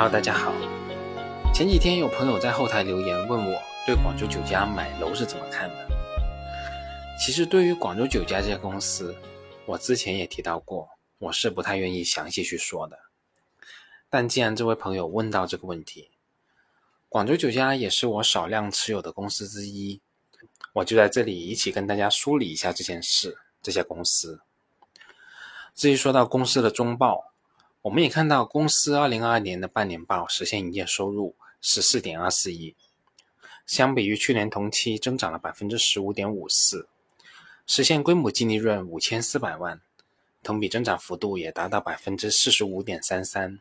Hello，大家好。前几天有朋友在后台留言问我对广州酒家买楼是怎么看的。其实对于广州酒家这家公司，我之前也提到过，我是不太愿意详细去说的。但既然这位朋友问到这个问题，广州酒家也是我少量持有的公司之一，我就在这里一起跟大家梳理一下这件事。这家公司。至于说到公司的中报，我们也看到公司二零二二年的半年报实现营业收入十四点二四亿，相比于去年同期增长了百分之十五点五四，实现规模净利润五千四百万，同比增长幅度也达到百分之四十五点三三。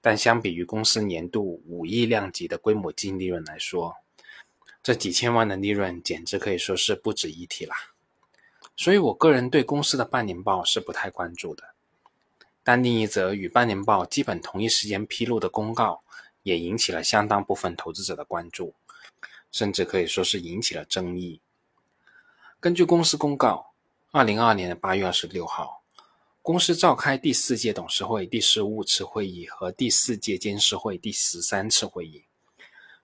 但相比于公司年度五亿量级的规模净利润来说，这几千万的利润简直可以说是不值一提啦。所以我个人对公司的半年报是不太关注的。但另一则与半年报基本同一时间披露的公告，也引起了相当部分投资者的关注，甚至可以说是引起了争议。根据公司公告，二零二二年的八月二十六号。公司召开第四届董事会第十五次会议和第四届监事会第十三次会议，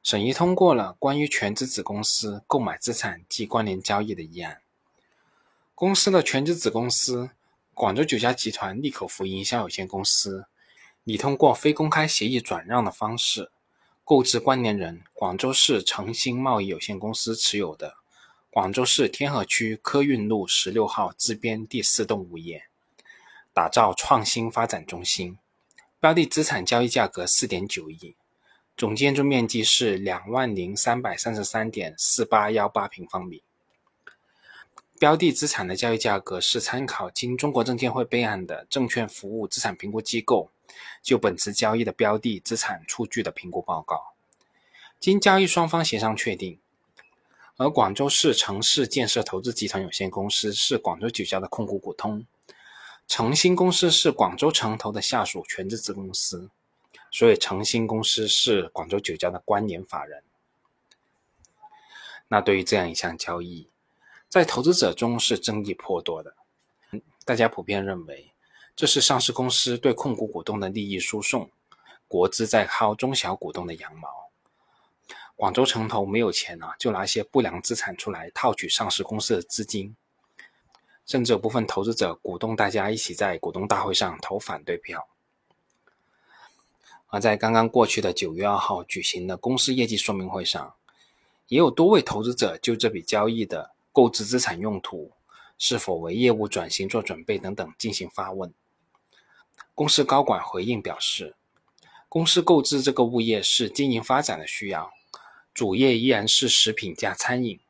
审议通过了关于全资子公司购买资产及关联交易的议案。公司的全资子公司广州酒家集团利口福营销有限公司，拟通过非公开协议转让的方式，购置关联人广州市诚兴贸易有限公司持有的广州市天河区科运路十六号支边第四栋物业。打造创新发展中心，标的资产交易价格四点九亿，总建筑面积是两万零三百三十三点四八幺八平方米。标的资产的交易价格是参考经中国证监会备案的证券服务资产评估机构就本次交易的标的资产出具的评估报告，经交易双方协商确定。而广州市城市建设投资集团有限公司是广州酒家的控股股东。诚兴公司是广州城投的下属全资子公司，所以诚兴公司是广州酒家的关联法人。那对于这样一项交易，在投资者中是争议颇多的。大家普遍认为，这是上市公司对控股股东的利益输送，国资在薅中小股东的羊毛。广州城投没有钱啊，就拿一些不良资产出来套取上市公司的资金。甚至有部分投资者鼓动大家一起在股东大会上投反对票。而在刚刚过去的九月二号举行的公司业绩说明会上，也有多位投资者就这笔交易的购置资产用途、是否为业务转型做准备等等进行发问。公司高管回应表示，公司购置这个物业是经营发展的需要，主业依然是食品加餐饮。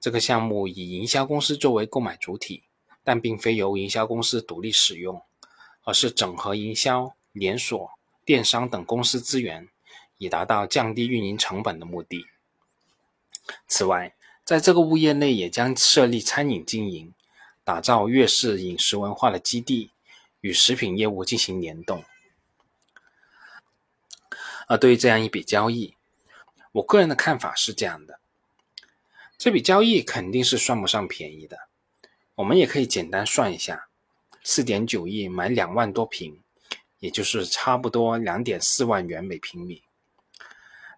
这个项目以营销公司作为购买主体，但并非由营销公司独立使用，而是整合营销、连锁、电商等公司资源，以达到降低运营成本的目的。此外，在这个物业内也将设立餐饮经营，打造粤式饮食文化的基地，与食品业务进行联动。而对于这样一笔交易，我个人的看法是这样的。这笔交易肯定是算不上便宜的，我们也可以简单算一下，四点九亿买两万多平，也就是差不多两点四万元每平米。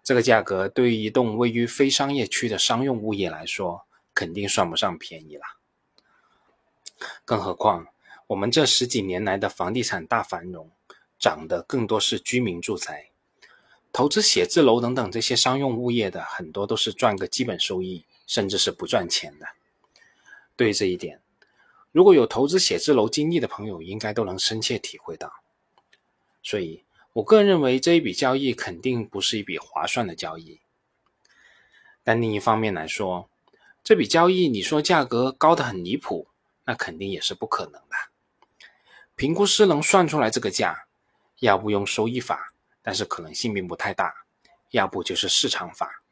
这个价格对于一栋位于非商业区的商用物业来说，肯定算不上便宜了。更何况，我们这十几年来的房地产大繁荣，涨的更多是居民住宅，投资写字楼等等这些商用物业的，很多都是赚个基本收益。甚至是不赚钱的。对于这一点，如果有投资写字楼经历的朋友，应该都能深切体会到。所以，我个人认为这一笔交易肯定不是一笔划算的交易。但另一方面来说，这笔交易你说价格高的很离谱，那肯定也是不可能的。评估师能算出来这个价，要不用收益法，但是可能性并不太大；要不就是市场法。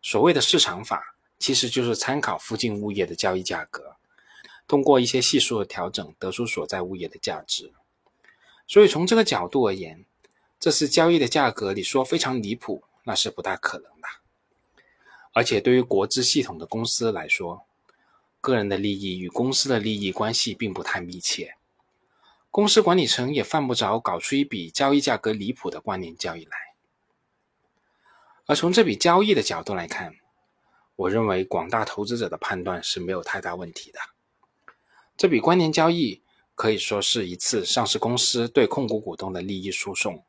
所谓的市场法。其实就是参考附近物业的交易价格，通过一些系数的调整，得出所在物业的价值。所以从这个角度而言，这次交易的价格，你说非常离谱，那是不大可能的。而且对于国资系统的公司来说，个人的利益与公司的利益关系并不太密切。公司管理层也犯不着搞出一笔交易价格离谱的关联交易来。而从这笔交易的角度来看，我认为广大投资者的判断是没有太大问题的。这笔关联交易可以说是一次上市公司对控股股东的利益输送，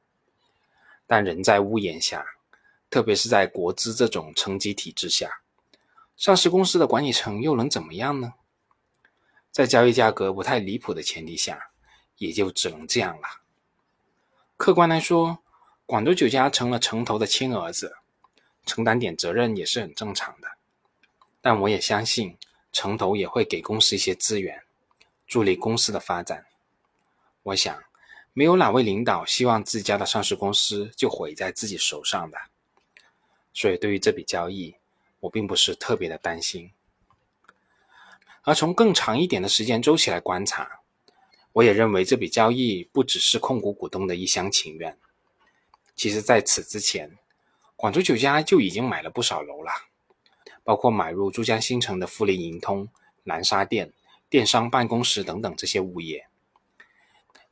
但人在屋檐下，特别是在国资这种层级体制下，上市公司的管理层又能怎么样呢？在交易价格不太离谱的前提下，也就只能这样了。客观来说，广州酒家成了城投的亲儿子。承担点责任也是很正常的，但我也相信城投也会给公司一些资源，助力公司的发展。我想，没有哪位领导希望自家的上市公司就毁在自己手上的，所以对于这笔交易，我并不是特别的担心。而从更长一点的时间周期来观察，我也认为这笔交易不只是控股股东的一厢情愿，其实在此之前。广州酒家就已经买了不少楼了，包括买入珠江新城的富力盈通、南沙店、电商办公室等等这些物业。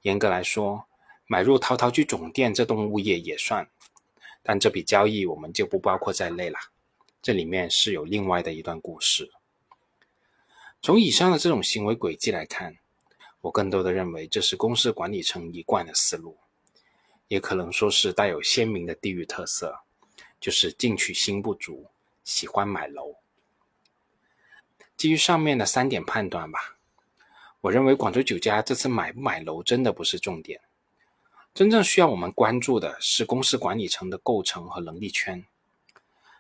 严格来说，买入陶陶居总店这栋物业也算，但这笔交易我们就不包括在内了。这里面是有另外的一段故事。从以上的这种行为轨迹来看，我更多的认为这是公司管理层一贯的思路，也可能说是带有鲜明的地域特色。就是进取心不足，喜欢买楼。基于上面的三点判断吧，我认为广州酒家这次买不买楼真的不是重点，真正需要我们关注的是公司管理层的构成和能力圈，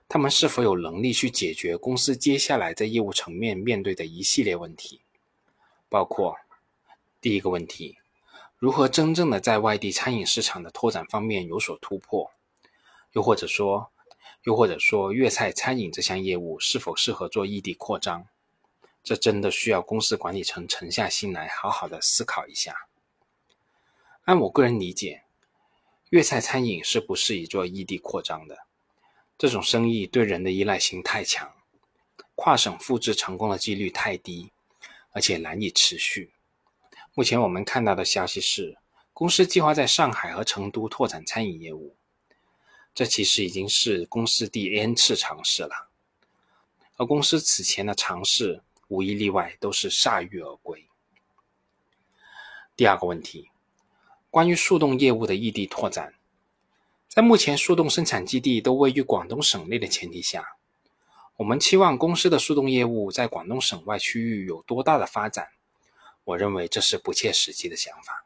他们是否有能力去解决公司接下来在业务层面面对的一系列问题，包括第一个问题，如何真正的在外地餐饮市场的拓展方面有所突破，又或者说。又或者说，粤菜餐饮这项业务是否适合做异地扩张？这真的需要公司管理层沉下心来，好好的思考一下。按我个人理解，粤菜餐饮是不适宜做异地扩张的。这种生意对人的依赖性太强，跨省复制成功的几率太低，而且难以持续。目前我们看到的消息是，公司计划在上海和成都拓展餐饮业务。这其实已经是公司第 N 次尝试了，而公司此前的尝试无一例外都是铩羽而归。第二个问题，关于速冻业务的异地拓展，在目前速冻生产基地都位于广东省内的前提下，我们期望公司的速冻业务在广东省外区域有多大的发展？我认为这是不切实际的想法。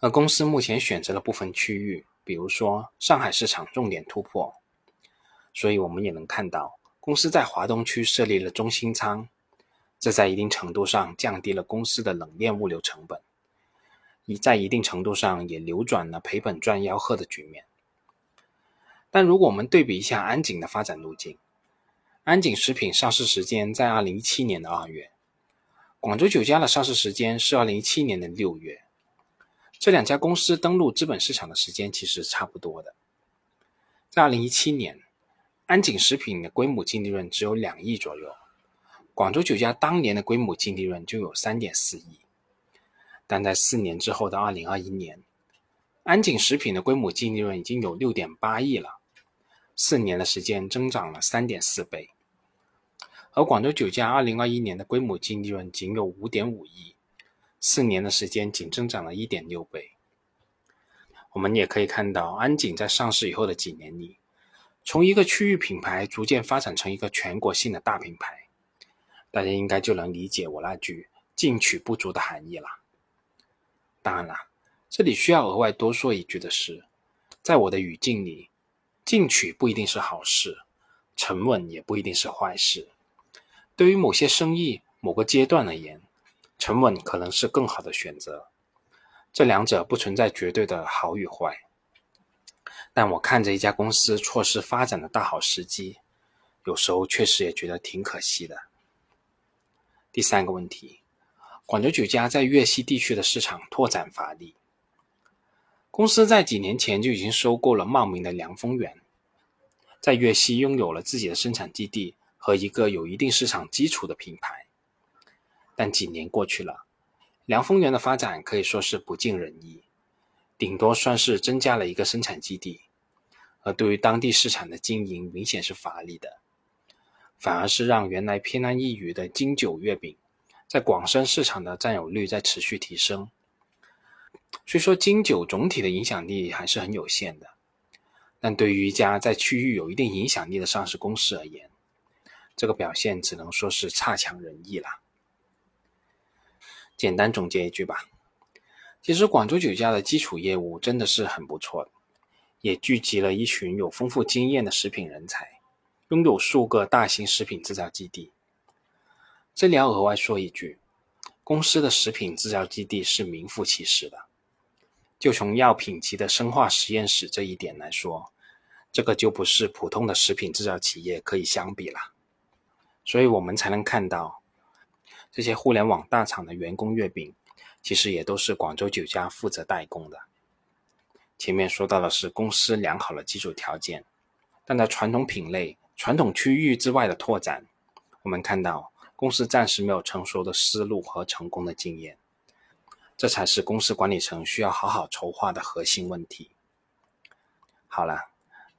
而公司目前选择了部分区域。比如说上海市场重点突破，所以我们也能看到，公司在华东区设立了中心仓，这在一定程度上降低了公司的冷链物流成本，一在一定程度上也扭转了赔本赚吆喝的局面。但如果我们对比一下安井的发展路径，安井食品上市时间在二零一七年的二月，广州酒家的上市时间是二零一七年的六月。这两家公司登陆资本市场的时间其实差不多的。在二零一七年，安井食品的归母净利润只有两亿左右，广州酒家当年的归母净利润就有三点四亿。但在四年之后的二零二一年，安井食品的归母净利润已经有六点八亿了，四年的时间增长了三点四倍。而广州酒家二零二一年的规模净利润仅有五点五亿。四年的时间仅增长了一点六倍。我们也可以看到，安井在上市以后的几年里，从一个区域品牌逐渐发展成一个全国性的大品牌。大家应该就能理解我那句“进取不足”的含义了。当然了，这里需要额外多说一句的是，在我的语境里，进取不一定是好事，沉稳也不一定是坏事。对于某些生意、某个阶段而言，沉稳可能是更好的选择，这两者不存在绝对的好与坏。但我看着一家公司错失发展的大好时机，有时候确实也觉得挺可惜的。第三个问题，广州酒家在粤西地区的市场拓展乏力。公司在几年前就已经收购了茂名的凉风园，在粤西拥有了自己的生产基地和一个有一定市场基础的品牌。但几年过去了，凉风园的发展可以说是不尽人意，顶多算是增加了一个生产基地，而对于当地市场的经营明显是乏力的，反而是让原来偏安一隅的金九月饼，在广深市场的占有率在持续提升。虽说金九总体的影响力还是很有限的，但对于一家在区域有一定影响力的上市公司而言，这个表现只能说是差强人意了。简单总结一句吧，其实广州酒家的基础业务真的是很不错的，也聚集了一群有丰富经验的食品人才，拥有数个大型食品制造基地。这里要额外说一句，公司的食品制造基地是名副其实的。就从药品级的生化实验室这一点来说，这个就不是普通的食品制造企业可以相比了。所以我们才能看到。这些互联网大厂的员工月饼，其实也都是广州酒家负责代工的。前面说到的是公司良好的基础条件，但在传统品类、传统区域之外的拓展，我们看到公司暂时没有成熟的思路和成功的经验，这才是公司管理层需要好好筹划的核心问题。好了，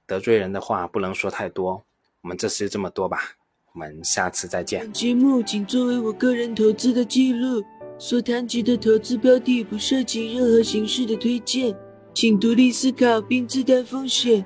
得罪人的话不能说太多，我们这次就这么多吧。我们下次再见。本节目仅作为我个人投资的记录，所谈及的投资标的不涉及任何形式的推荐，请独立思考并自担风险。